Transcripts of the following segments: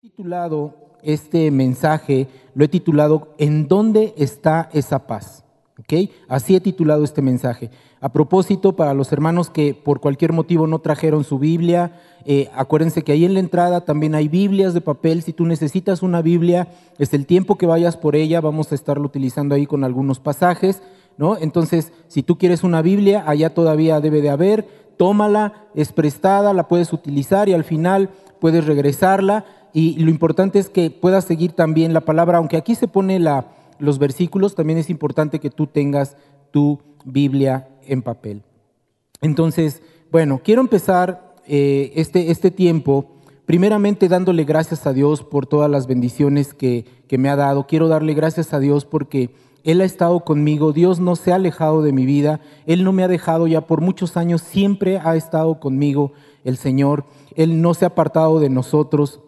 titulado este mensaje, lo he titulado ¿En dónde está esa paz? ¿Ok? Así he titulado este mensaje. A propósito, para los hermanos que por cualquier motivo no trajeron su Biblia, eh, acuérdense que ahí en la entrada también hay Biblias de papel. Si tú necesitas una Biblia, es el tiempo que vayas por ella, vamos a estarlo utilizando ahí con algunos pasajes. ¿no? Entonces, si tú quieres una Biblia, allá todavía debe de haber, tómala, es prestada, la puedes utilizar y al final puedes regresarla y lo importante es que puedas seguir también la palabra, aunque aquí se pone los versículos, también es importante que tú tengas tu Biblia en papel. Entonces, bueno, quiero empezar eh, este, este tiempo primeramente dándole gracias a Dios por todas las bendiciones que, que me ha dado. Quiero darle gracias a Dios porque Él ha estado conmigo, Dios no se ha alejado de mi vida, Él no me ha dejado ya por muchos años, siempre ha estado conmigo el Señor, Él no se ha apartado de nosotros.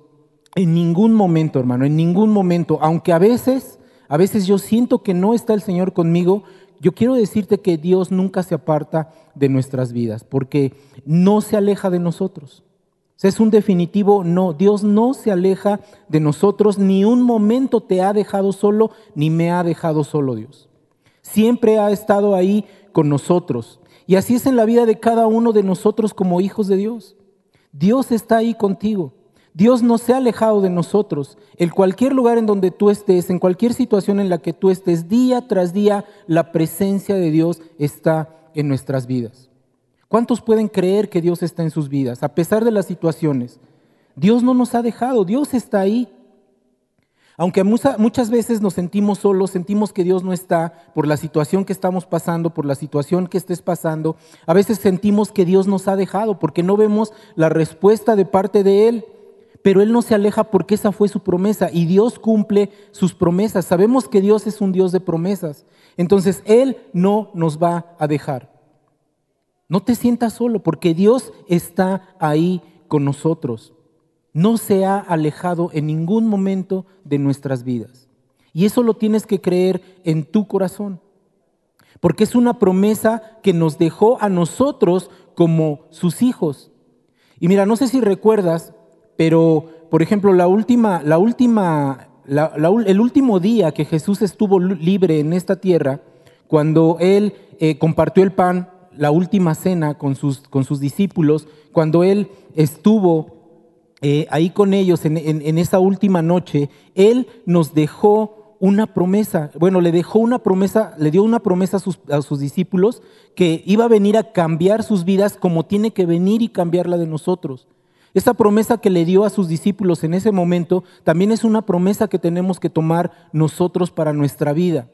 En ningún momento, hermano, en ningún momento, aunque a veces, a veces yo siento que no está el Señor conmigo, yo quiero decirte que Dios nunca se aparta de nuestras vidas, porque no se aleja de nosotros. Es un definitivo no, Dios no se aleja de nosotros, ni un momento te ha dejado solo, ni me ha dejado solo Dios. Siempre ha estado ahí con nosotros. Y así es en la vida de cada uno de nosotros como hijos de Dios. Dios está ahí contigo. Dios no se ha alejado de nosotros. En cualquier lugar en donde tú estés, en cualquier situación en la que tú estés, día tras día, la presencia de Dios está en nuestras vidas. ¿Cuántos pueden creer que Dios está en sus vidas, a pesar de las situaciones? Dios no nos ha dejado, Dios está ahí. Aunque muchas veces nos sentimos solos, sentimos que Dios no está por la situación que estamos pasando, por la situación que estés pasando, a veces sentimos que Dios nos ha dejado porque no vemos la respuesta de parte de Él pero Él no se aleja porque esa fue su promesa y Dios cumple sus promesas. Sabemos que Dios es un Dios de promesas. Entonces Él no nos va a dejar. No te sientas solo porque Dios está ahí con nosotros. No se ha alejado en ningún momento de nuestras vidas. Y eso lo tienes que creer en tu corazón. Porque es una promesa que nos dejó a nosotros como sus hijos. Y mira, no sé si recuerdas, pero, por ejemplo, la última, la última, el último día que Jesús estuvo libre en esta tierra, cuando Él eh, compartió el pan, la última cena con sus, con sus discípulos, cuando Él estuvo eh, ahí con ellos en, en, esa última noche, Él nos dejó una promesa. Bueno, le dejó una promesa, le dio una promesa a sus, a sus discípulos que iba a venir a cambiar sus vidas como tiene que venir y cambiar la de nosotros. Esa promesa que le dio a sus discípulos en ese momento también es una promesa que tenemos que tomar nosotros para nuestra vida.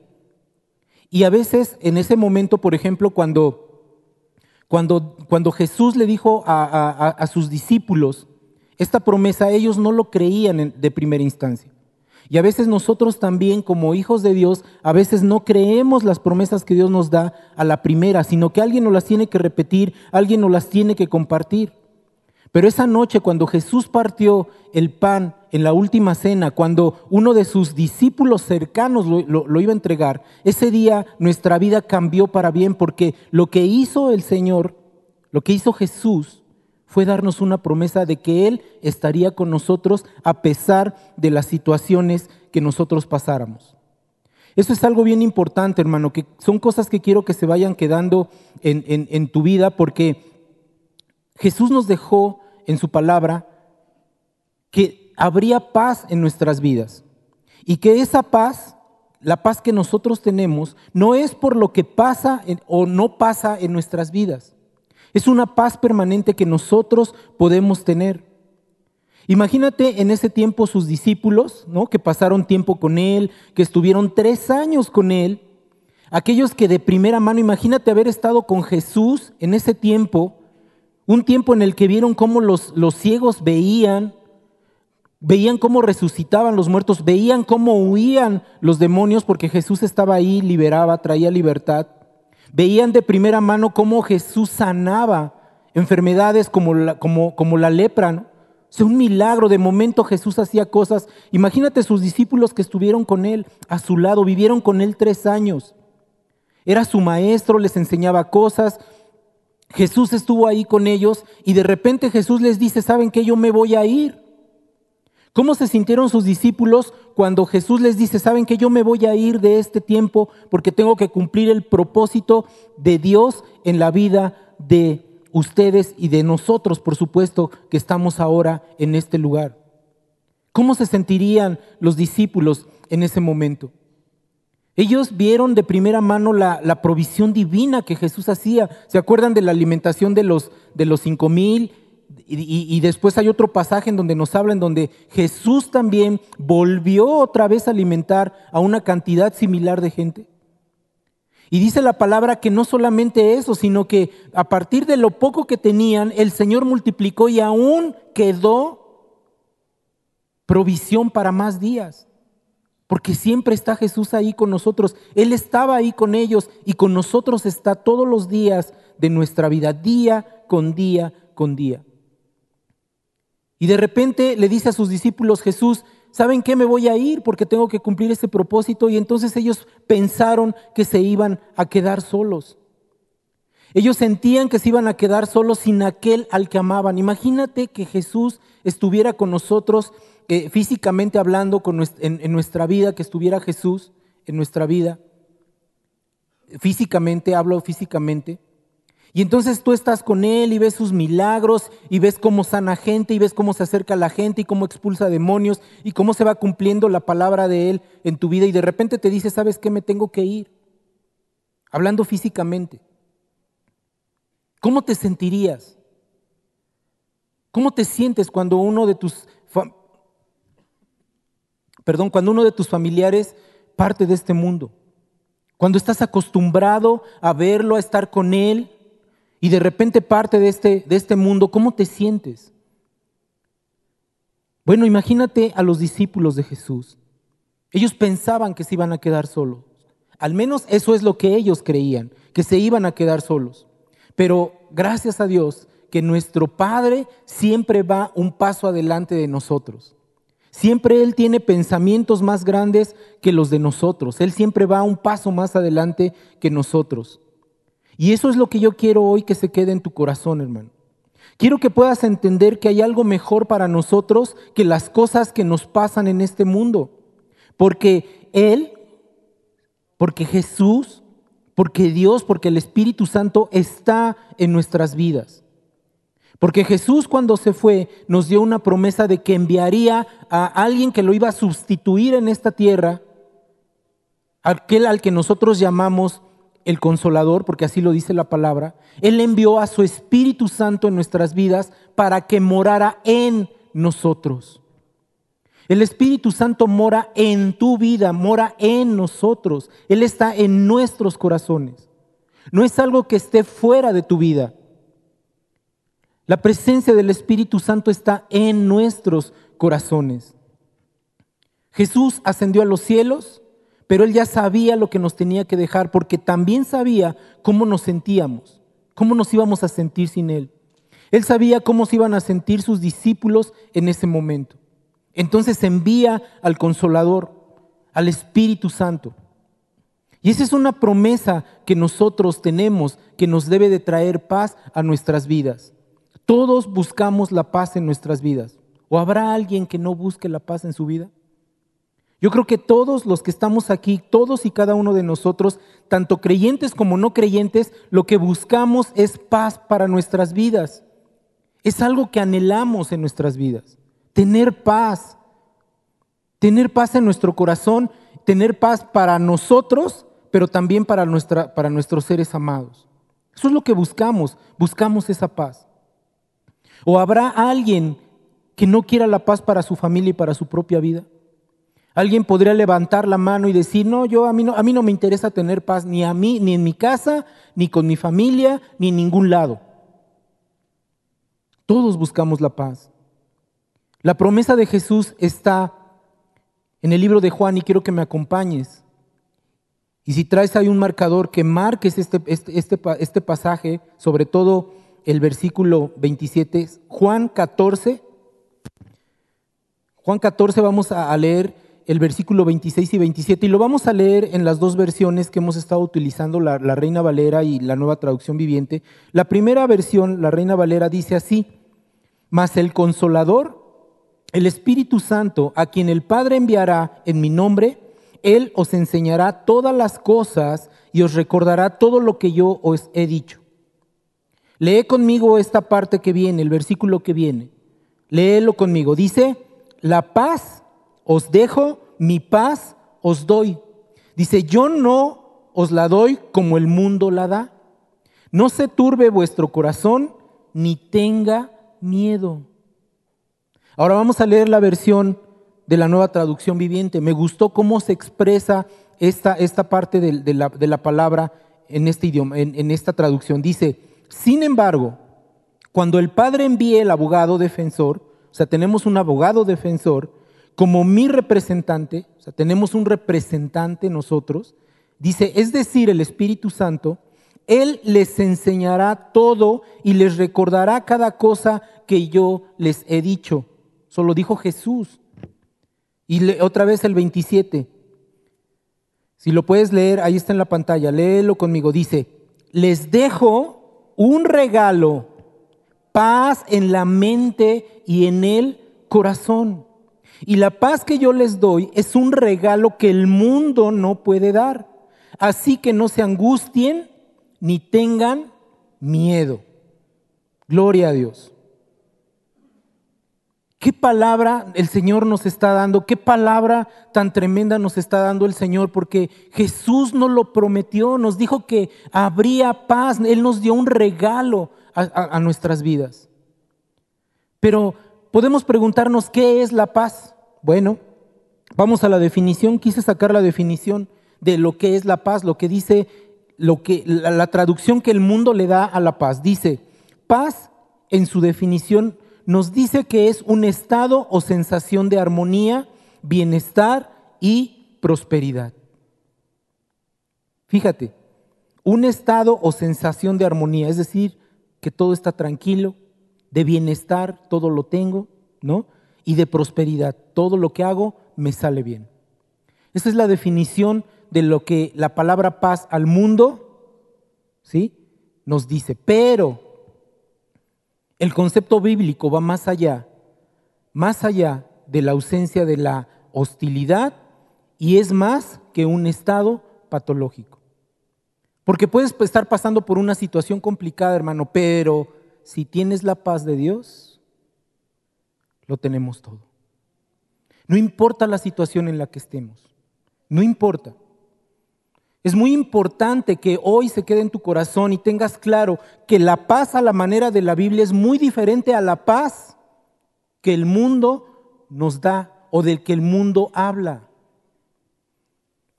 Y a veces en ese momento, por ejemplo, cuando, cuando, cuando Jesús le dijo a, a, sus discípulos esta promesa, ellos no lo creían de primera instancia. Y a veces nosotros también como hijos de Dios, a veces no creemos las promesas que Dios nos da a la primera, sino que alguien nos las tiene que repetir, alguien nos las tiene que compartir. Pero esa noche cuando Jesús partió el pan en la última cena, cuando uno de sus discípulos cercanos lo, iba a entregar, ese día nuestra vida cambió para bien porque lo que hizo el Señor, lo que hizo Jesús, fue darnos una promesa de que Él estaría con nosotros a pesar de las situaciones que nosotros pasáramos. Eso es algo bien importante, hermano, que son cosas que quiero que se vayan quedando en, tu vida porque Jesús nos dejó en su palabra que habría paz en nuestras vidas y que esa paz, la paz que nosotros tenemos, no es por lo que pasa o no pasa en nuestras vidas. Es una paz permanente que nosotros podemos tener. Imagínate en ese tiempo sus discípulos, ¿no? que pasaron tiempo con Él, que estuvieron tres años con Él, aquellos que de primera mano, imagínate haber estado con Jesús en ese tiempo, un tiempo en el que vieron cómo los, los ciegos veían, veían cómo resucitaban los muertos, veían cómo huían los demonios porque Jesús estaba ahí, liberaba, traía libertad. Veían de primera mano cómo Jesús sanaba enfermedades como la, como, como la lepra. ¿no? O un milagro, de momento Jesús hacía cosas. Imagínate sus discípulos que estuvieron con él a su lado, vivieron con él tres años. Era su maestro, les enseñaba cosas, Jesús estuvo ahí con ellos y de repente Jesús les dice, ¿saben qué? Yo me voy a ir. ¿Cómo se sintieron sus discípulos cuando Jesús les dice, saben que yo me voy a ir de este tiempo porque tengo que cumplir el propósito de Dios en la vida de ustedes y de nosotros, por supuesto, que estamos ahora en este lugar? ¿Cómo se sentirían los discípulos en ese momento? Ellos vieron de primera mano la, provisión divina que Jesús hacía. ¿Se acuerdan de la alimentación de los, de los cinco mil? Y, después hay otro pasaje en donde nos habla en donde Jesús también volvió otra vez a alimentar a una cantidad similar de gente. Y dice la palabra que no solamente eso, sino que a partir de lo poco que tenían, el Señor multiplicó y aún quedó provisión para más días. Porque siempre está Jesús ahí con nosotros. Él estaba ahí con ellos y con nosotros está todos los días de nuestra vida, día con día con día. Y de repente le dice a sus discípulos Jesús, ¿saben qué? Me voy a ir porque tengo que cumplir ese propósito. Y entonces ellos pensaron que se iban a quedar solos. Ellos sentían que se iban a quedar solos sin aquel al que amaban. Imagínate que Jesús estuviera con nosotros eh, físicamente hablando con en nuestra vida, que estuviera Jesús en nuestra vida. Físicamente, hablo físicamente. Y entonces tú estás con Él y ves sus milagros y ves cómo sana gente y ves cómo se acerca a la gente y cómo expulsa demonios y cómo se va cumpliendo la palabra de Él en tu vida y de repente te dice, ¿sabes qué? Me tengo que ir. Hablando físicamente. ¿Cómo te sentirías? ¿Cómo te sientes cuando uno de tus perdón, cuando uno de tus familiares parte de este mundo? Cuando estás acostumbrado a verlo, a estar con él, y de repente parte de este, de este mundo, ¿cómo te sientes? Bueno, imagínate a los discípulos de Jesús. Ellos pensaban que se iban a quedar solos. Al menos eso es lo que ellos creían, que se iban a quedar solos. Pero gracias a Dios que nuestro Padre siempre va un paso adelante de nosotros. Siempre Él tiene pensamientos más grandes que los de nosotros. Él siempre va un paso más adelante que nosotros. Y eso es lo que yo quiero hoy que se quede en tu corazón, hermano. Quiero que puedas entender que hay algo mejor para nosotros que las cosas que nos pasan en este mundo. Porque Él, porque Jesús, porque Dios, porque el Espíritu Santo está en nuestras vidas. Porque Jesús cuando se fue nos dio una promesa de que enviaría a alguien que lo iba a sustituir en esta tierra, aquel al que nosotros llamamos el consolador, porque así lo dice la palabra, Él envió a su Espíritu Santo en nuestras vidas para que morara en nosotros. El Espíritu Santo mora en tu vida, mora en nosotros. Él está en nuestros corazones. No es algo que esté fuera de tu vida. La presencia del Espíritu Santo está en nuestros corazones. Jesús ascendió a los cielos pero él ya sabía lo que nos tenía que dejar porque también sabía cómo nos sentíamos, cómo nos íbamos a sentir sin él. Él sabía cómo se iban a sentir sus discípulos en ese momento. Entonces envía al consolador, al Espíritu Santo. Y esa es una promesa que nosotros tenemos que nos debe de traer paz a nuestras vidas. Todos buscamos la paz en nuestras vidas. ¿O habrá alguien que no busque la paz en su vida? Yo creo que todos los que estamos aquí, todos y cada uno de nosotros, tanto creyentes como no creyentes, lo que buscamos es paz para nuestras vidas. Es algo que anhelamos en nuestras vidas. Tener paz. Tener paz en nuestro corazón, tener paz para nosotros, pero también para, nuestra, para nuestros seres amados. Eso es lo que buscamos. Buscamos esa paz. ¿O habrá alguien que no quiera la paz para su familia y para su propia vida? Alguien podría levantar la mano y decir, no, yo a mí no, me interesa tener paz ni a mí, ni en mi casa, ni con mi familia, ni en ningún lado. Todos buscamos la paz. La promesa de Jesús está en el libro de Juan y quiero que me acompañes. Y si traes ahí un marcador, que marques este, este, este, este pasaje, sobre todo el versículo 27, Juan 14. Juan 14 vamos a leer el versículo 26 y 27 y lo vamos a leer en las dos versiones que hemos estado utilizando, la, Reina Valera y la nueva traducción viviente. La primera versión, la Reina Valera, dice así, mas el consolador, el Espíritu Santo, a quien el Padre enviará en mi nombre, Él os enseñará todas las cosas y os recordará todo lo que yo os he dicho. Lee conmigo esta parte que viene, el versículo que viene. Léelo conmigo. Dice, la paz os dejo, mi paz os doy. Dice, yo no os la doy como el mundo la da. No se turbe vuestro corazón ni tenga miedo. Ahora vamos a leer la versión de la nueva traducción viviente. Me gustó cómo se expresa esta, esta parte de, la, de, la, palabra en este idioma, en, en esta traducción. Dice, sin embargo, cuando el Padre envíe el abogado defensor, o sea, tenemos un abogado defensor, como mi representante, o sea, tenemos un representante nosotros, dice, es decir, el Espíritu Santo, Él les enseñará todo y les recordará cada cosa que yo les he dicho. Eso lo dijo Jesús. Y otra vez el 27. Si lo puedes leer, ahí está en la pantalla, léelo conmigo. Dice, les dejo un regalo, paz en la mente y en el corazón. Y la paz que yo les doy es un regalo que el mundo no puede dar. Así que no se angustien ni tengan miedo. Gloria a Dios. ¿Qué palabra el Señor nos está dando? ¿Qué palabra tan tremenda nos está dando el Señor? Porque Jesús nos lo prometió, nos dijo que habría paz, Él nos dio un regalo a, nuestras vidas. Pero podemos preguntarnos, ¿qué es la paz? Bueno, vamos a la definición. Quise sacar la definición de lo que es la paz, lo que dice, lo que, la, la traducción que el mundo le da a la paz. Dice, paz en su definición nos dice que es un estado o sensación de armonía, bienestar y prosperidad. Fíjate, un estado o sensación de armonía, es decir, que todo está tranquilo, de bienestar, todo lo tengo, ¿no? Y de prosperidad, todo lo que hago me sale bien. Esa es la definición de lo que la palabra paz al mundo, ¿sí? Nos dice. Pero el concepto bíblico va más allá, más allá de la ausencia de la hostilidad y es más que un estado patológico. Porque puedes estar pasando por una situación complicada, hermano, pero si tienes la paz de Dios, lo tenemos todo. No importa la situación en la que estemos, no importa. Es muy importante que hoy se quede en tu corazón y tengas claro que la paz a la manera de la Biblia es muy diferente a la paz que el mundo nos da o del que el mundo habla.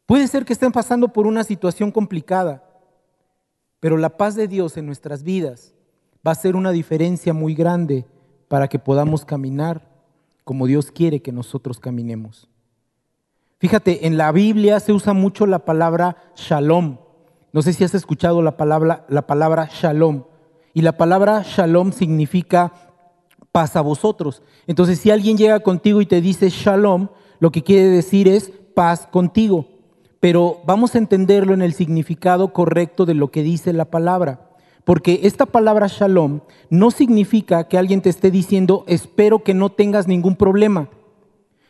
Puede ser que estén pasando por una situación complicada, pero la paz de Dios en nuestras vidas va a ser una diferencia muy grande para que podamos caminar como Dios quiere que nosotros caminemos. Fíjate, en la Biblia se usa mucho la palabra shalom. No sé si has escuchado la palabra, la palabra shalom. Y la palabra shalom significa paz a vosotros. Entonces, si alguien llega contigo y te dice shalom, lo que quiere decir es paz contigo. Pero vamos a entenderlo en el significado correcto de lo que dice la palabra. Porque esta palabra shalom no significa que alguien te esté diciendo, espero que no tengas ningún problema.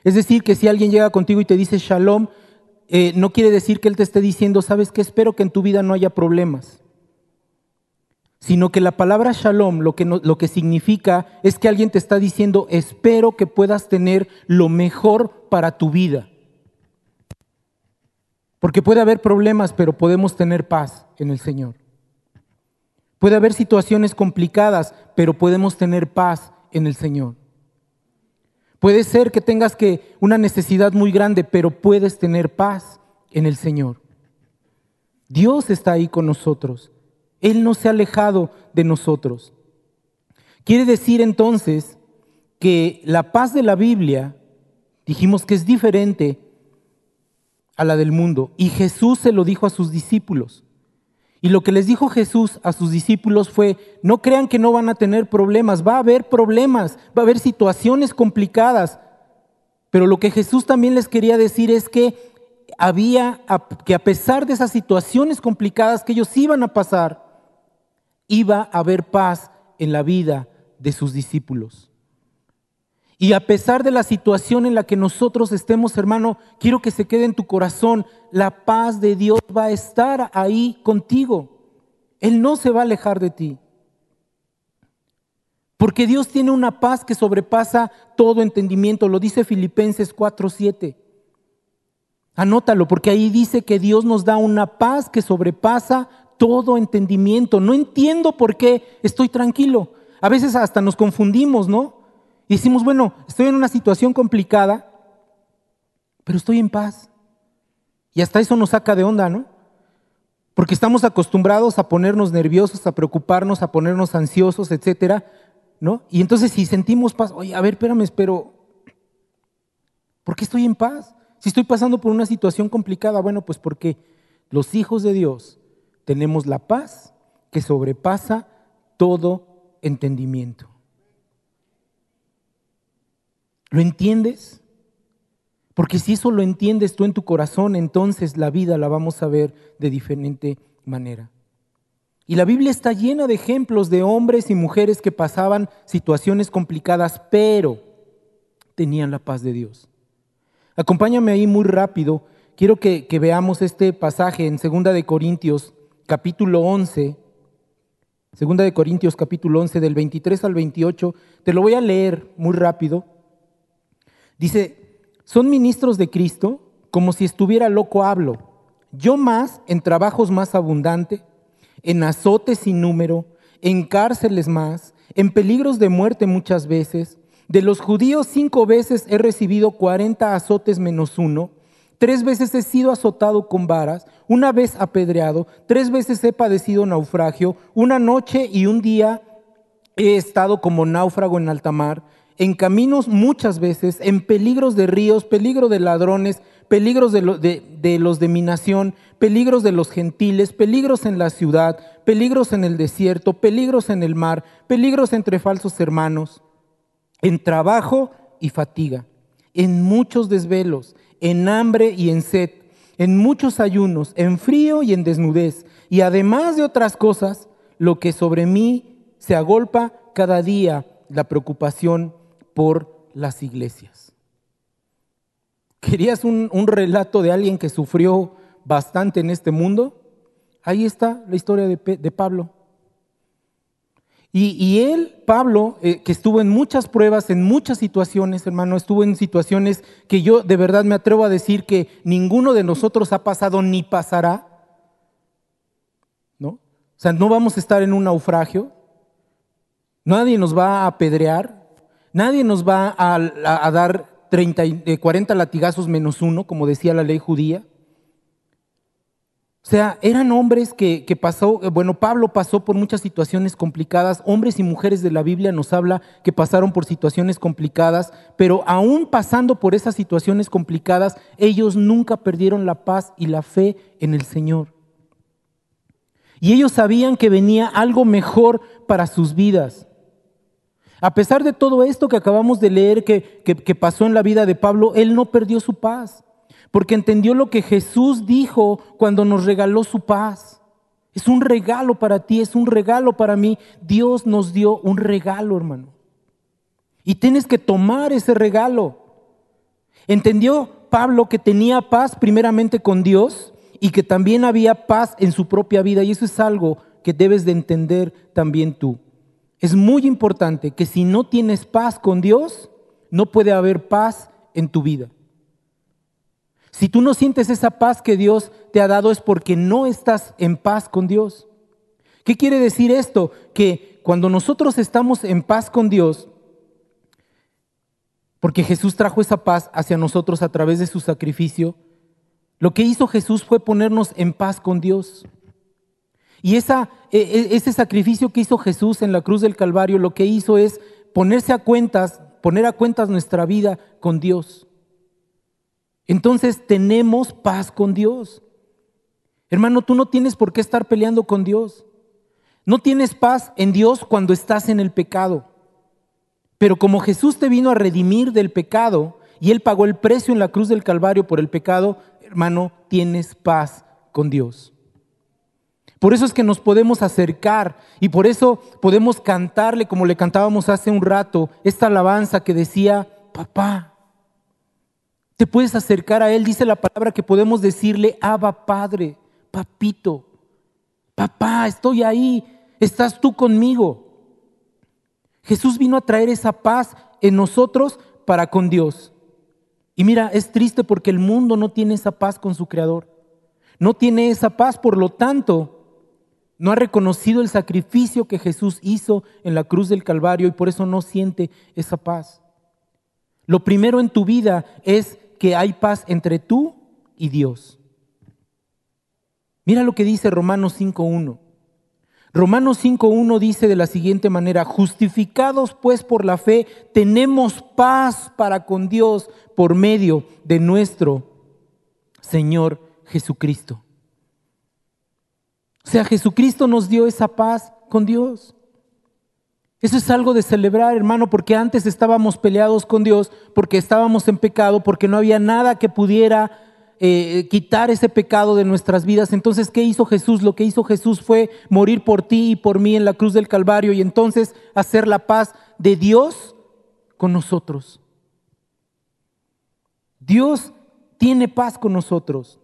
Es decir, que si alguien llega contigo y te dice shalom, eh, no quiere decir que él te esté diciendo, sabes que espero que en tu vida no haya problemas. Sino que la palabra shalom lo que, lo que significa es que alguien te está diciendo, espero que puedas tener lo mejor para tu vida. Porque puede haber problemas, pero podemos tener paz en el Señor. Puede haber situaciones complicadas, pero podemos tener paz en el Señor. Puede ser que tengas que una necesidad muy grande, pero puedes tener paz en el Señor. Dios está ahí con nosotros. Él no se ha alejado de nosotros. Quiere decir entonces que la paz de la Biblia, dijimos que es diferente a la del mundo. Y Jesús se lo dijo a sus discípulos. Y lo que les dijo Jesús a sus discípulos fue, no crean que no van a tener problemas, va a haber problemas, va a haber situaciones complicadas. Pero lo que Jesús también les quería decir es que había, que a pesar de esas situaciones complicadas que ellos iban a pasar, iba a haber paz en la vida de sus discípulos. Y a pesar de la situación en la que nosotros estemos, hermano, quiero que se quede en tu corazón, la paz de Dios va a estar ahí contigo. Él no se va a alejar de ti. Porque Dios tiene una paz que sobrepasa todo entendimiento, lo dice Filipenses 4:7. Anótalo, porque ahí dice que Dios nos da una paz que sobrepasa todo entendimiento. No entiendo por qué estoy tranquilo. A veces hasta nos confundimos, ¿no? Y decimos, bueno, estoy en una situación complicada, pero estoy en paz. Y hasta eso nos saca de onda, ¿no? Porque estamos acostumbrados a ponernos nerviosos, a preocuparnos, a ponernos ansiosos, etcétera, ¿no? Y entonces si sentimos paz, oye, a ver, espérame, pero ¿por qué estoy en paz? Si estoy pasando por una situación complicada, bueno, pues porque los hijos de Dios tenemos la paz que sobrepasa todo entendimiento. ¿Lo entiendes? Porque si eso lo entiendes tú en tu corazón, entonces la vida la vamos a ver de diferente manera. Y la Biblia está llena de ejemplos de hombres y mujeres que pasaban situaciones complicadas, pero tenían la paz de Dios. Acompáñame ahí muy rápido. Quiero que, veamos este pasaje en 2 de Corintios, capítulo 11. 2 de Corintios, capítulo 11, del 23 al 28. Te lo voy a leer muy rápido. Dice, son ministros de Cristo como si estuviera loco hablo. Yo más en trabajos más abundantes en azotes sin número, en cárceles más, en peligros de muerte muchas veces. De los judíos cinco veces he recibido cuarenta azotes menos uno. Tres veces he sido azotado con varas, una vez apedreado, tres veces he padecido naufragio, una noche y un día he estado como náufrago en alta mar, en caminos muchas veces, en peligros de ríos, peligro de ladrones, peligros de, de, los de mi nación, peligros de los gentiles, peligros en la ciudad, peligros en el desierto, peligros en el mar, peligros entre falsos hermanos, en trabajo y fatiga, en muchos desvelos, en hambre y en sed, en muchos ayunos, en frío y en desnudez, y además de otras cosas, lo que sobre mí se agolpa cada día, la preocupación por las iglesias. ¿Querías un, relato de alguien que sufrió bastante en este mundo? Ahí está la historia de, Pablo. Y, él, Pablo, eh, que estuvo en muchas pruebas, en muchas situaciones, hermano, estuvo en situaciones que yo de verdad me atrevo a decir que ninguno de nosotros ha pasado ni pasará. ¿No? O sea, no vamos a estar en un naufragio. Nadie nos va a apedrear. Nadie nos va a dar 30, 40 latigazos menos uno, como decía la ley judía. O sea, eran hombres que, que, pasó, bueno, Pablo pasó por muchas situaciones complicadas, hombres y mujeres de la Biblia nos habla que pasaron por situaciones complicadas, pero aún pasando por esas situaciones complicadas, ellos nunca perdieron la paz y la fe en el Señor. Y ellos sabían que venía algo mejor para sus vidas. A pesar de todo esto que acabamos de leer que, pasó en la vida de Pablo, él no perdió su paz, porque entendió lo que Jesús dijo cuando nos regaló su paz. Es un regalo para ti, es un regalo para mí. Dios nos dio un regalo, hermano. Y tienes que tomar ese regalo. Entendió Pablo que tenía paz primeramente con Dios y que también había paz en su propia vida. Y eso es algo que debes de entender también tú. Es muy importante que si no tienes paz con Dios, no puede haber paz en tu vida. Si tú no sientes esa paz que Dios te ha dado es porque no estás en paz con Dios. ¿Qué quiere decir esto? Que cuando nosotros estamos en paz con Dios, porque Jesús trajo esa paz hacia nosotros a través de su sacrificio, lo que hizo Jesús fue ponernos en paz con Dios. Y e, e, ese sacrificio que hizo Jesús en la cruz del Calvario lo que hizo es ponerse a cuentas, poner a cuentas nuestra vida con Dios. Entonces tenemos paz con Dios. Hermano, tú no tienes por qué estar peleando con Dios. No tienes paz en Dios cuando estás en el pecado. Pero como Jesús te vino a redimir del pecado y Él pagó el precio en la cruz del Calvario por el pecado, hermano, tienes paz con Dios. Por eso es que nos podemos acercar y por eso podemos cantarle como le cantábamos hace un rato, esta alabanza que decía, papá. Te puedes acercar a Él, dice la palabra que podemos decirle, Abba Padre, papito, papá, estoy ahí, estás tú conmigo. Jesús vino a traer esa paz en nosotros para con Dios. Y mira, es triste porque el mundo no tiene esa paz con su Creador. No tiene esa paz, por lo tanto, no ha reconocido el sacrificio que Jesús hizo en la cruz del Calvario y por eso no siente esa paz. Lo primero en tu vida es que hay paz entre tú y Dios. Mira lo que dice Romanos 5.1. Romanos 5.1 dice de la siguiente manera, justificados pues por la fe, tenemos paz para con Dios por medio de nuestro Señor Jesucristo. O sea, Jesucristo nos dio esa paz con Dios. Eso es algo de celebrar, hermano, porque antes estábamos peleados con Dios, porque estábamos en pecado, porque no había nada que pudiera eh, quitar ese pecado de nuestras vidas. Entonces, ¿qué hizo Jesús? Lo que hizo Jesús fue morir por ti y por mí en la cruz del Calvario y entonces hacer la paz de Dios con nosotros. Dios tiene paz con nosotros.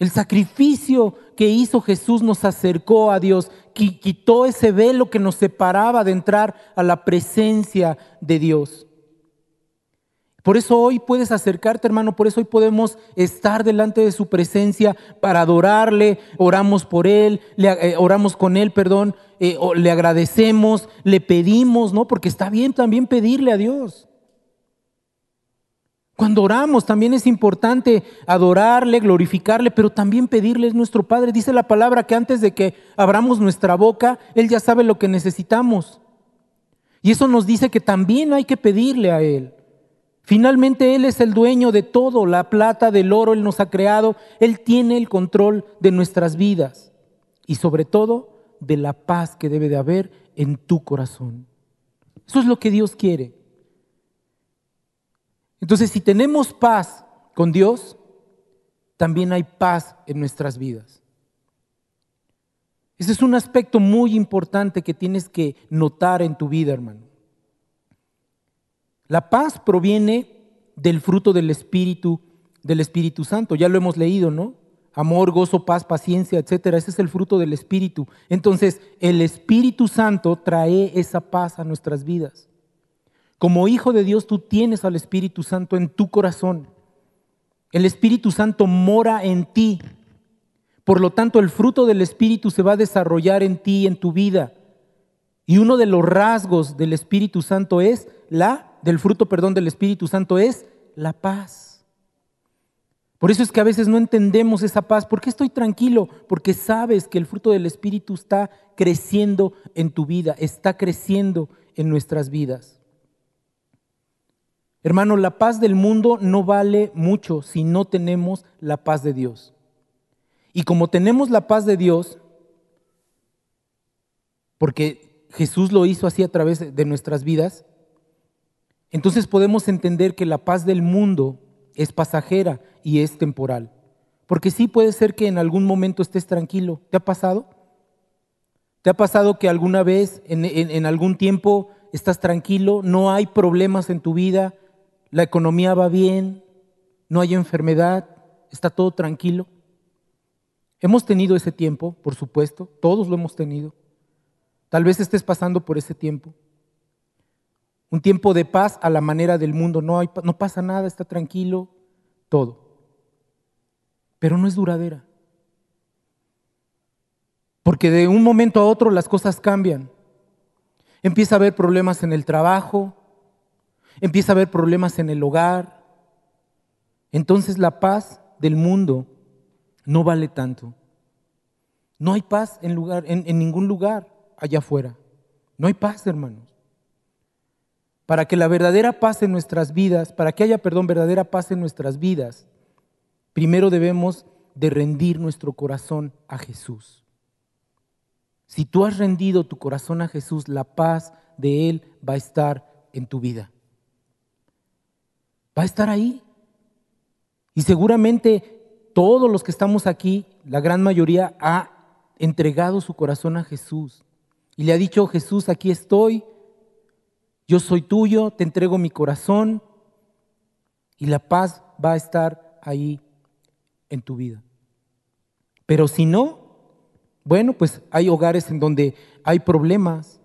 El sacrificio que hizo Jesús nos acercó a Dios, quitó ese velo que nos separaba de entrar a la presencia de Dios. Por eso hoy puedes acercarte, hermano, por eso hoy podemos estar delante de su presencia para adorarle, oramos por él, le, eh, oramos con él, perdón, eh, le agradecemos, le pedimos, ¿no? Porque está bien también pedirle a Dios. Cuando oramos también es importante adorarle, glorificarle, pero también pedirle a nuestro Padre. Dice la palabra que antes de que abramos nuestra boca, Él ya sabe lo que necesitamos. Y eso nos dice que también hay que pedirle a Él. Finalmente Él es el dueño de todo, la plata, del oro, Él nos ha creado, Él tiene el control de nuestras vidas y sobre todo de la paz que debe de haber en tu corazón. Eso es lo que Dios quiere. Entonces, si tenemos paz con Dios, también hay paz en nuestras vidas. Ese es un aspecto muy importante que tienes que notar en tu vida, hermano. La paz proviene del fruto del Espíritu, del Espíritu Santo. Ya lo hemos leído, ¿no? Amor, gozo, paz, paciencia, etcétera. Ese es el fruto del Espíritu. Entonces, el Espíritu Santo trae esa paz a nuestras vidas. Como hijo de Dios, tú tienes al Espíritu Santo en tu corazón. El Espíritu Santo mora en ti. Por lo tanto, el fruto del Espíritu se va a desarrollar en ti, en tu vida. Y uno de los rasgos del Espíritu Santo es la, del fruto, perdón, del Espíritu Santo es la paz. Por eso es que a veces no entendemos esa paz. ¿Por qué estoy tranquilo? Porque sabes que el fruto del Espíritu está creciendo en tu vida, está creciendo en nuestras vidas. Hermano, la paz del mundo no vale mucho si no tenemos la paz de Dios. Y como tenemos la paz de Dios, porque Jesús lo hizo así a través de nuestras vidas, entonces podemos entender que la paz del mundo es pasajera y es temporal. Porque sí puede ser que en algún momento estés tranquilo. ¿Te ha pasado? ¿Te ha pasado que alguna vez, en, en algún tiempo, estás tranquilo, no hay problemas en tu vida, la economía va bien, no hay enfermedad, está todo tranquilo. Hemos tenido ese tiempo, por supuesto, todos lo hemos tenido. Tal vez estés pasando por ese tiempo. Un tiempo de paz a la manera del mundo, no, hay, no pasa nada, está tranquilo, todo. Pero no es duradera. Porque de un momento a otro las cosas cambian. Empieza a haber problemas en el trabajo, empieza a haber problemas en el hogar. Entonces la paz del mundo no vale tanto. No hay paz en, lugar, en, ningún lugar allá afuera. No hay paz, hermanos. Para que la verdadera paz en nuestras vidas, para que haya, perdón, verdadera paz en nuestras vidas, primero debemos de rendir nuestro corazón a Jesús. Si tú has rendido tu corazón a Jesús, la paz de Él va a estar en tu vida va a estar ahí. Y seguramente todos los que estamos aquí, la gran mayoría, ha entregado su corazón a Jesús y le ha dicho, Jesús, aquí estoy, yo soy tuyo, te entrego mi corazón y la paz va a estar ahí en tu vida. Pero si no, bueno, pues hay hogares en donde hay problemas.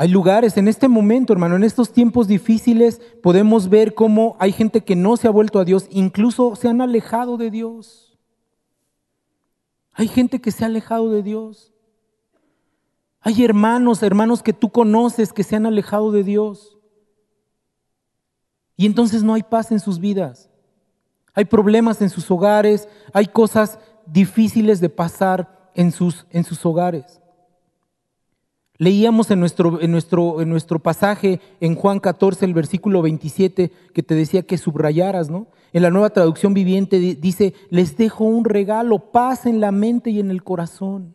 Hay lugares en este momento, hermano, en estos tiempos difíciles podemos ver cómo hay gente que no se ha vuelto a Dios, incluso se han alejado de Dios. Hay gente que se ha alejado de Dios. Hay hermanos, hermanos que tú conoces que se han alejado de Dios. Y entonces no hay paz en sus vidas. Hay problemas en sus hogares, hay cosas difíciles de pasar en sus, en sus hogares. Leíamos en nuestro, en, nuestro, en nuestro pasaje en Juan 14, el versículo 27, que te decía que subrayaras, ¿no? En la nueva traducción viviente dice, les dejo un regalo, paz en la mente y en el corazón.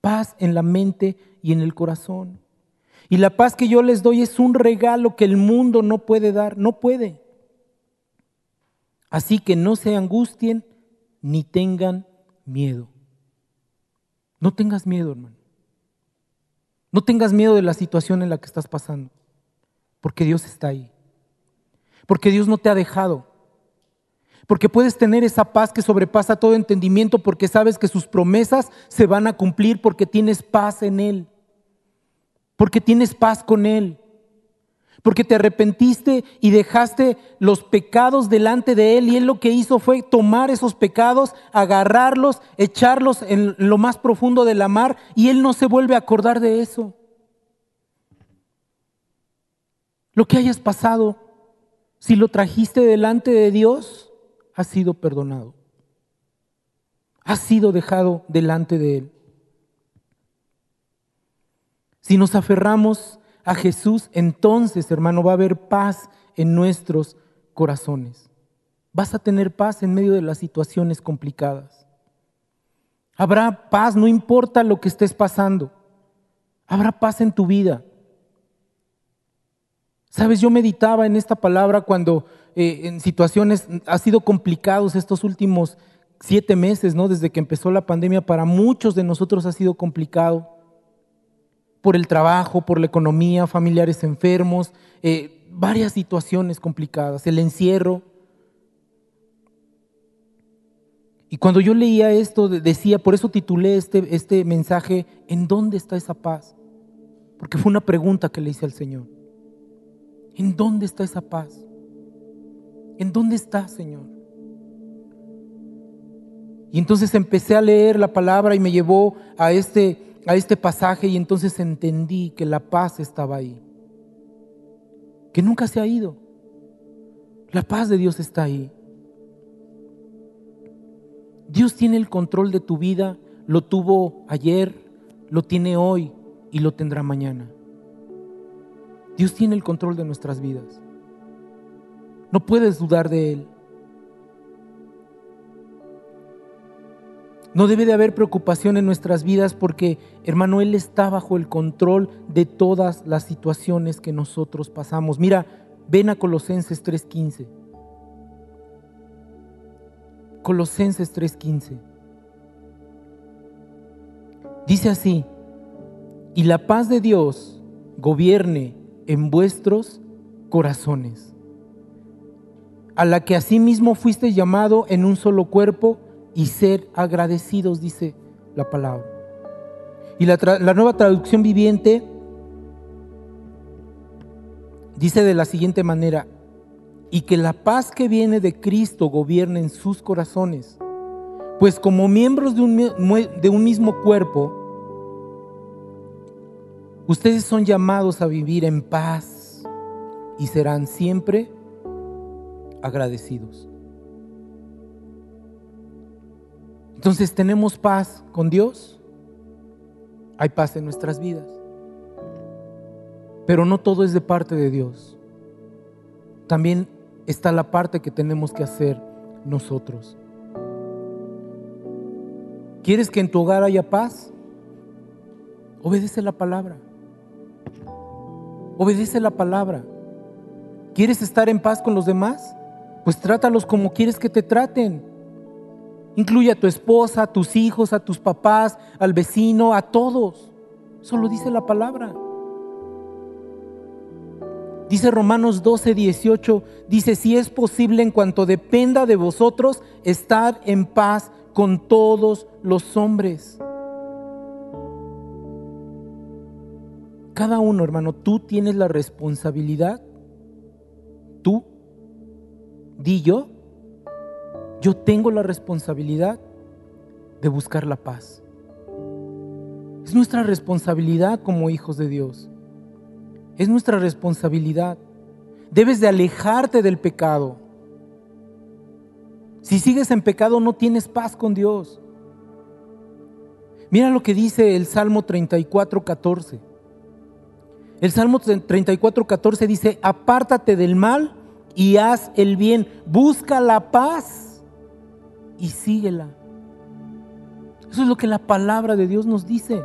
Paz en la mente y en el corazón. Y la paz que yo les doy es un regalo que el mundo no puede dar, no puede. Así que no se angustien ni tengan miedo. No tengas miedo, hermano. No tengas miedo de la situación en la que estás pasando, porque Dios está ahí. Porque Dios no te ha dejado. Porque puedes tener esa paz que sobrepasa todo entendimiento porque sabes que sus promesas se van a cumplir porque tienes paz en Él. Porque tienes paz con Él. Porque te arrepentiste y dejaste los pecados delante de Él y Él lo que hizo fue tomar esos pecados, agarrarlos, echarlos en lo más profundo de la mar y Él no se vuelve a acordar de eso. Lo que hayas pasado, si lo trajiste delante de Dios, ha sido perdonado. Ha sido dejado delante de Él. Si nos aferramos a Jesús, entonces, hermano, va a haber paz en nuestros corazones. Vas a tener paz en medio de las situaciones complicadas. Habrá paz, no importa lo que estés pasando. Habrá paz en tu vida. Sabes, yo meditaba en esta palabra cuando eh, en situaciones, ha sido complicados estos últimos siete meses, ¿no? Desde que empezó la pandemia, para muchos de nosotros ha sido complicado por el trabajo, por la economía, familiares enfermos, eh, varias situaciones complicadas, el encierro. Y cuando yo leía esto, decía, por eso titulé este, este mensaje, ¿en dónde está esa paz? Porque fue una pregunta que le hice al Señor. ¿En dónde está esa paz? ¿En dónde está, Señor? Y entonces empecé a leer la palabra y me llevó a este, a este pasaje y entonces entendí que la paz estaba ahí, que nunca se ha ido. La paz de Dios está ahí. Dios tiene el control de tu vida, lo tuvo ayer, lo tiene hoy y lo tendrá mañana. Dios tiene el control de nuestras vidas. No puedes dudar de Él. No debe de haber preocupación en nuestras vidas porque, hermano, Él está bajo el control de todas las situaciones que nosotros pasamos. Mira, ven a Colosenses 3.15. Colosenses 3.15. Dice así, y la paz de Dios gobierne en vuestros corazones a la que asimismo fuiste llamado en un solo cuerpo y ser agradecidos, dice la palabra. Y la, nueva traducción viviente dice de la siguiente manera, y que la paz que viene de Cristo gobierne en sus corazones, pues como miembros de un, de un mismo cuerpo, ustedes son llamados a vivir en paz y serán siempre agradecidos. Entonces tenemos paz con Dios, hay paz en nuestras vidas, pero no todo es de parte de Dios. También está la parte que tenemos que hacer nosotros. ¿Quieres que en tu hogar haya paz? Obedece la palabra. Obedece la palabra. ¿Quieres estar en paz con los demás? pues trátalos como quieres que te traten. Incluye a tu esposa, a tus hijos, a tus papás, al vecino, a todos. Solo dice la palabra. Dice Romanos 12, 18, dice, si es posible en cuanto dependa de vosotros, estar en paz con todos los hombres. Cada uno, hermano, tú tienes la responsabilidad, tú, di yo, yo tengo la responsabilidad de buscar la paz. Es nuestra responsabilidad como hijos de Dios. Es nuestra responsabilidad. Debes de alejarte del pecado. Si sigues en pecado no tienes paz con Dios. Mira lo que dice el Salmo 34, 14. El Salmo 34, 14 dice, apártate del mal y haz el bien, busca la paz y síguela. Eso es lo que la palabra de Dios nos dice.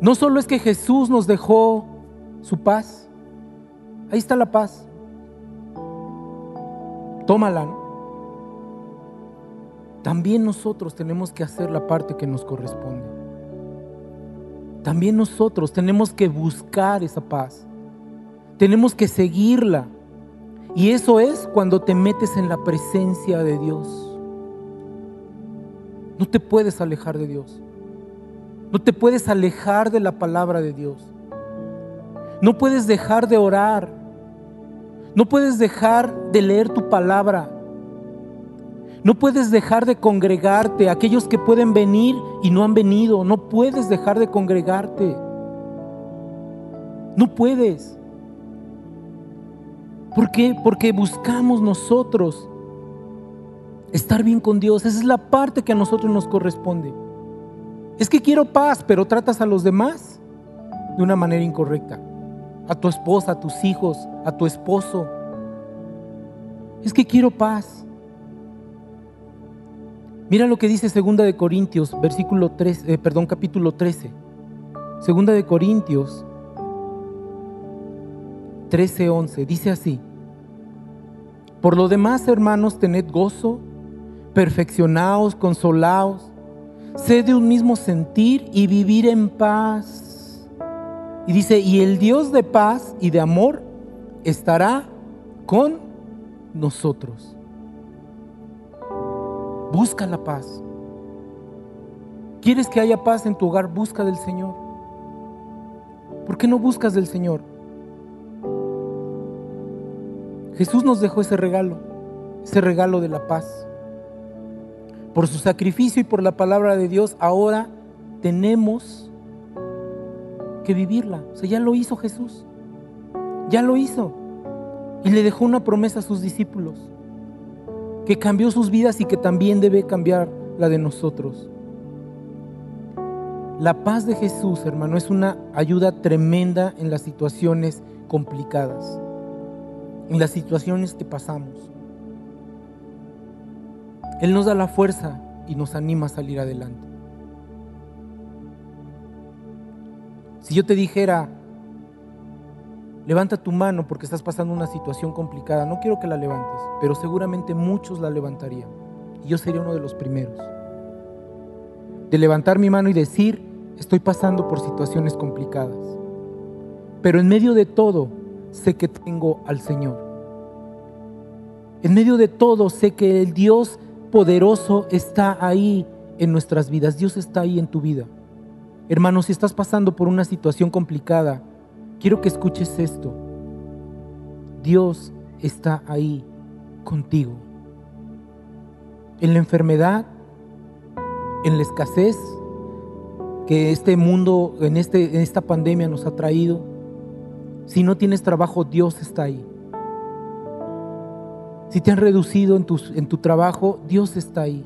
No solo es que Jesús nos dejó su paz, ahí está la paz. Tómala. También nosotros tenemos que hacer la parte que nos corresponde. También nosotros tenemos que buscar esa paz. Tenemos que seguirla. Y eso es cuando te metes en la presencia de Dios. No te puedes alejar de Dios. No te puedes alejar de la palabra de Dios. No puedes dejar de orar. No puedes dejar de leer tu palabra. No puedes dejar de congregarte. Aquellos que pueden venir y no han venido, no puedes dejar de congregarte. No puedes. ¿Por qué? Porque buscamos nosotros estar bien con Dios. Esa es la parte que a nosotros nos corresponde. Es que quiero paz, pero tratas a los demás de una manera incorrecta. A tu esposa, a tus hijos, a tu esposo. Es que quiero paz. Mira lo que dice Segunda de Corintios, versículo 3, eh, perdón, capítulo 13. Segunda de Corintios 13, 11. Dice así. Por lo demás, hermanos, tened gozo, perfeccionaos, consolaos, sed de un mismo sentir y vivir en paz. Y dice, y el Dios de paz y de amor estará con nosotros. Busca la paz. ¿Quieres que haya paz en tu hogar? Busca del Señor. ¿Por qué no buscas del Señor? Jesús nos dejó ese regalo, ese regalo de la paz. Por su sacrificio y por la palabra de Dios, ahora tenemos que vivirla. O sea, ya lo hizo Jesús. Ya lo hizo. Y le dejó una promesa a sus discípulos que cambió sus vidas y que también debe cambiar la de nosotros. La paz de Jesús, hermano, es una ayuda tremenda en las situaciones complicadas, en las situaciones que pasamos. Él nos da la fuerza y nos anima a salir adelante. Si yo te dijera, Levanta tu mano porque estás pasando una situación complicada. No quiero que la levantes, pero seguramente muchos la levantarían. Y yo sería uno de los primeros. De levantar mi mano y decir, estoy pasando por situaciones complicadas. Pero en medio de todo, sé que tengo al Señor. En medio de todo, sé que el Dios poderoso está ahí en nuestras vidas. Dios está ahí en tu vida. Hermano, si estás pasando por una situación complicada, Quiero que escuches esto. Dios está ahí contigo. En la enfermedad, en la escasez que este mundo, en, este, en esta pandemia nos ha traído. Si no tienes trabajo, Dios está ahí. Si te han reducido en tu, en tu trabajo, Dios está ahí.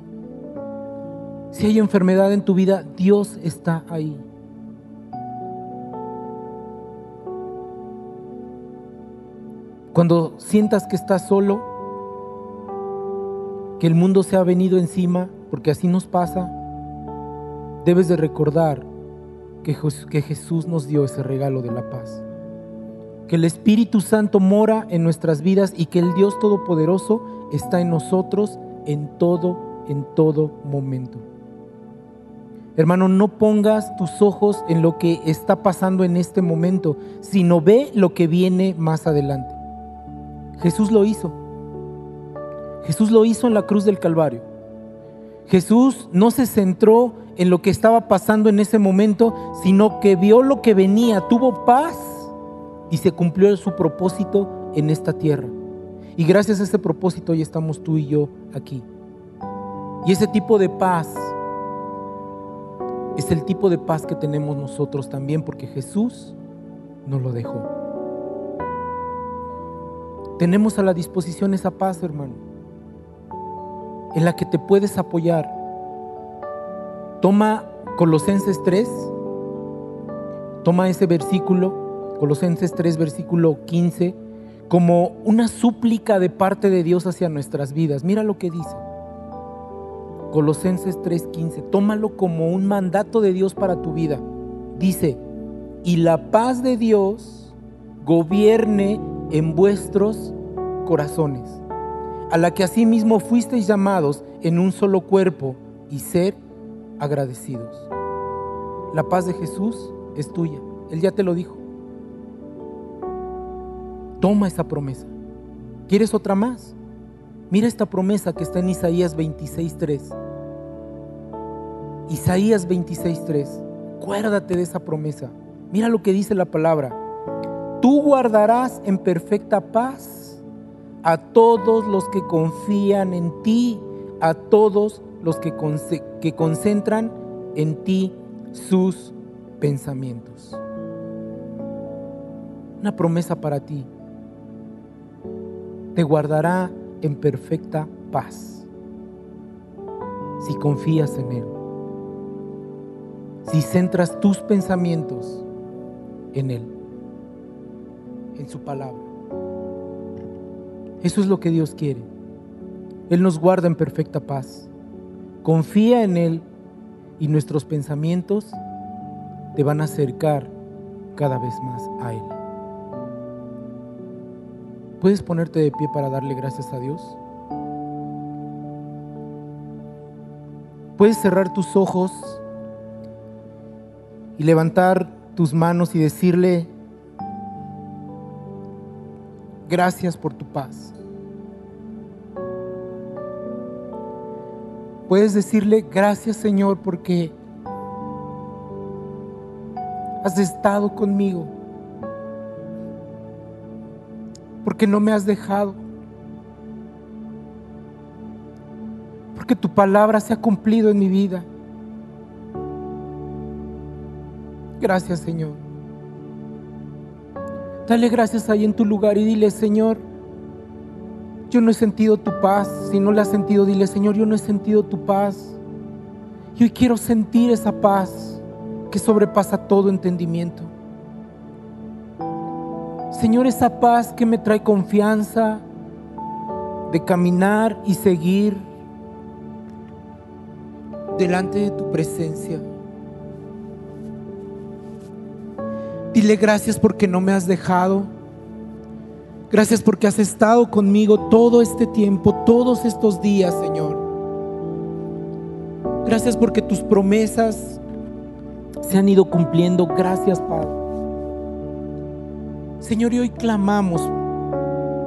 Si hay enfermedad en tu vida, Dios está ahí. Cuando sientas que estás solo, que el mundo se ha venido encima, porque así nos pasa, debes de recordar que, que Jesús nos dio ese regalo de la paz. Que el Espíritu Santo mora en nuestras vidas y que el Dios Todopoderoso está en nosotros en todo, en todo momento. Hermano, no pongas tus ojos en lo que está pasando en este momento, sino ve lo que viene más adelante. Jesús lo hizo. Jesús lo hizo en la cruz del Calvario. Jesús no se centró en lo que estaba pasando en ese momento, sino que vio lo que venía, tuvo paz y se cumplió su propósito en esta tierra. Y gracias a ese propósito hoy estamos tú y yo aquí. Y ese tipo de paz es el tipo de paz que tenemos nosotros también porque Jesús nos lo dejó. Tenemos a la disposición esa paz, hermano, en la que te puedes apoyar. Toma Colosenses 3, toma ese versículo, Colosenses 3, versículo 15, como una súplica de parte de Dios hacia nuestras vidas. Mira lo que dice. Colosenses 3:15, tómalo como un mandato de Dios para tu vida. Dice, y la paz de Dios gobierne en vuestros corazones, a la que asimismo fuisteis llamados en un solo cuerpo y ser agradecidos. La paz de Jesús es tuya, Él ya te lo dijo. Toma esa promesa. ¿Quieres otra más? Mira esta promesa que está en Isaías 26.3. Isaías 26.3. Acuérdate de esa promesa. Mira lo que dice la palabra. Tú guardarás en perfecta paz a todos los que confían en ti, a todos los que, que concentran en ti sus pensamientos. Una promesa para ti. Te guardará en perfecta paz. Si confías en Él. Si centras tus pensamientos en Él. En su palabra. Eso es lo que Dios quiere. Él nos guarda en perfecta paz. Confía en Él y nuestros pensamientos te van a acercar cada vez más a Él. ¿Puedes ponerte de pie para darle gracias a Dios? Puedes cerrar tus ojos y levantar tus manos y decirle, gracias por tu paz. Puedes decirle, gracias Señor porque has estado conmigo. Porque no me has dejado, porque tu palabra se ha cumplido en mi vida. Gracias Señor. Dale gracias ahí en tu lugar y dile, Señor, yo no he sentido tu paz. Si no la has sentido, dile, Señor, yo no he sentido tu paz. Y hoy quiero sentir esa paz que sobrepasa todo entendimiento. Señor, esa paz que me trae confianza de caminar y seguir delante de tu presencia. Dile gracias porque no me has dejado. Gracias porque has estado conmigo todo este tiempo, todos estos días, Señor. Gracias porque tus promesas se han ido cumpliendo. Gracias, Padre. Señor, y hoy clamamos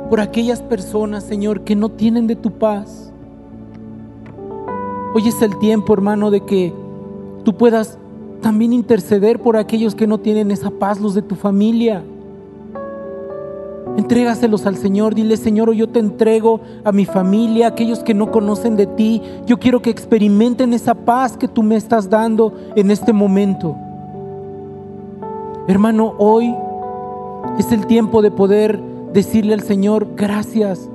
por aquellas personas, Señor, que no tienen de tu paz. Hoy es el tiempo, hermano, de que tú puedas también interceder por aquellos que no tienen esa paz, los de tu familia. Entrégaselos al Señor, dile Señor, yo te entrego a mi familia, a aquellos que no conocen de ti. Yo quiero que experimenten esa paz que tú me estás dando en este momento. Hermano, hoy es el tiempo de poder decirle al Señor, gracias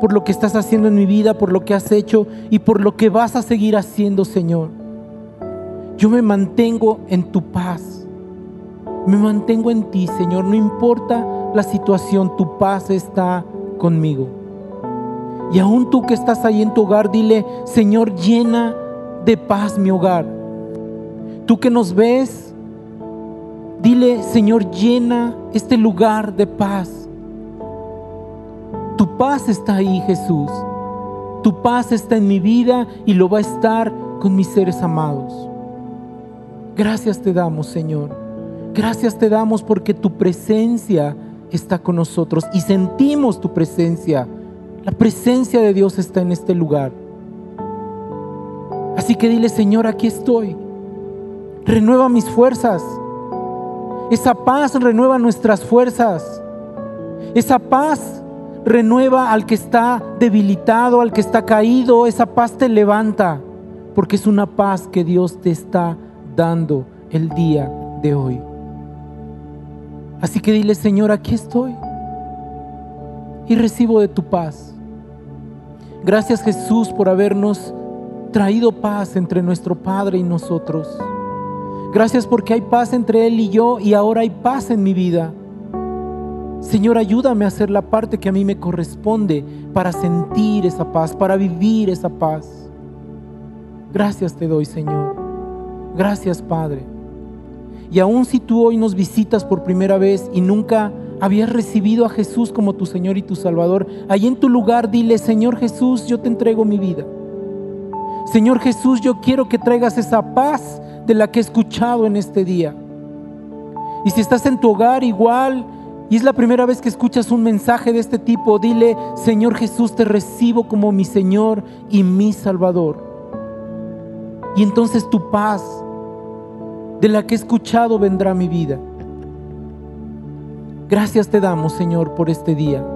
por lo que estás haciendo en mi vida, por lo que has hecho y por lo que vas a seguir haciendo, Señor. Yo me mantengo en tu paz. Me mantengo en ti, Señor. No importa la situación, tu paz está conmigo. Y aún tú que estás ahí en tu hogar, dile, Señor, llena de paz mi hogar. Tú que nos ves, Dile, Señor, llena este lugar de paz. Tu paz está ahí, Jesús. Tu paz está en mi vida y lo va a estar con mis seres amados. Gracias te damos, Señor. Gracias te damos porque tu presencia está con nosotros y sentimos tu presencia. La presencia de Dios está en este lugar. Así que dile, Señor, aquí estoy. Renueva mis fuerzas. Esa paz renueva nuestras fuerzas. Esa paz renueva al que está debilitado, al que está caído. Esa paz te levanta, porque es una paz que Dios te está dando el día de hoy. Así que dile, Señor, aquí estoy y recibo de tu paz. Gracias Jesús por habernos traído paz entre nuestro Padre y nosotros. Gracias porque hay paz entre Él y yo y ahora hay paz en mi vida. Señor, ayúdame a hacer la parte que a mí me corresponde para sentir esa paz, para vivir esa paz. Gracias te doy, Señor. Gracias, Padre. Y aun si tú hoy nos visitas por primera vez y nunca habías recibido a Jesús como tu Señor y tu Salvador, ahí en tu lugar dile, Señor Jesús, yo te entrego mi vida. Señor Jesús, yo quiero que traigas esa paz de la que he escuchado en este día. Y si estás en tu hogar igual y es la primera vez que escuchas un mensaje de este tipo, dile, Señor Jesús, te recibo como mi Señor y mi Salvador. Y entonces tu paz de la que he escuchado vendrá mi vida. Gracias te damos, Señor, por este día.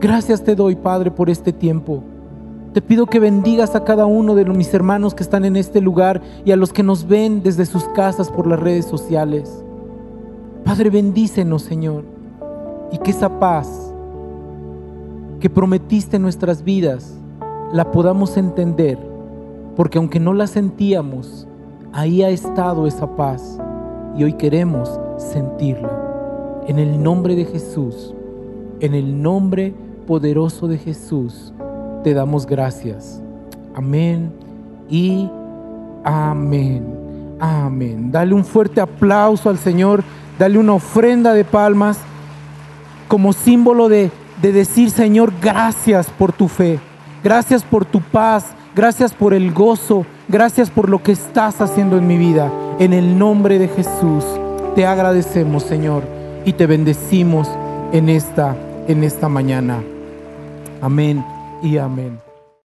Gracias te doy, Padre, por este tiempo. Te pido que bendigas a cada uno de mis hermanos que están en este lugar y a los que nos ven desde sus casas por las redes sociales. Padre, bendícenos, Señor, y que esa paz que prometiste en nuestras vidas la podamos entender, porque aunque no la sentíamos, ahí ha estado esa paz y hoy queremos sentirla. En el nombre de Jesús, en el nombre poderoso de Jesús te damos gracias. Amén y amén. Amén. Dale un fuerte aplauso al Señor. Dale una ofrenda de palmas como símbolo de, de decir, Señor, gracias por tu fe. Gracias por tu paz. Gracias por el gozo. Gracias por lo que estás haciendo en mi vida. En el nombre de Jesús te agradecemos, Señor, y te bendecimos en esta en esta mañana. Amén y amén.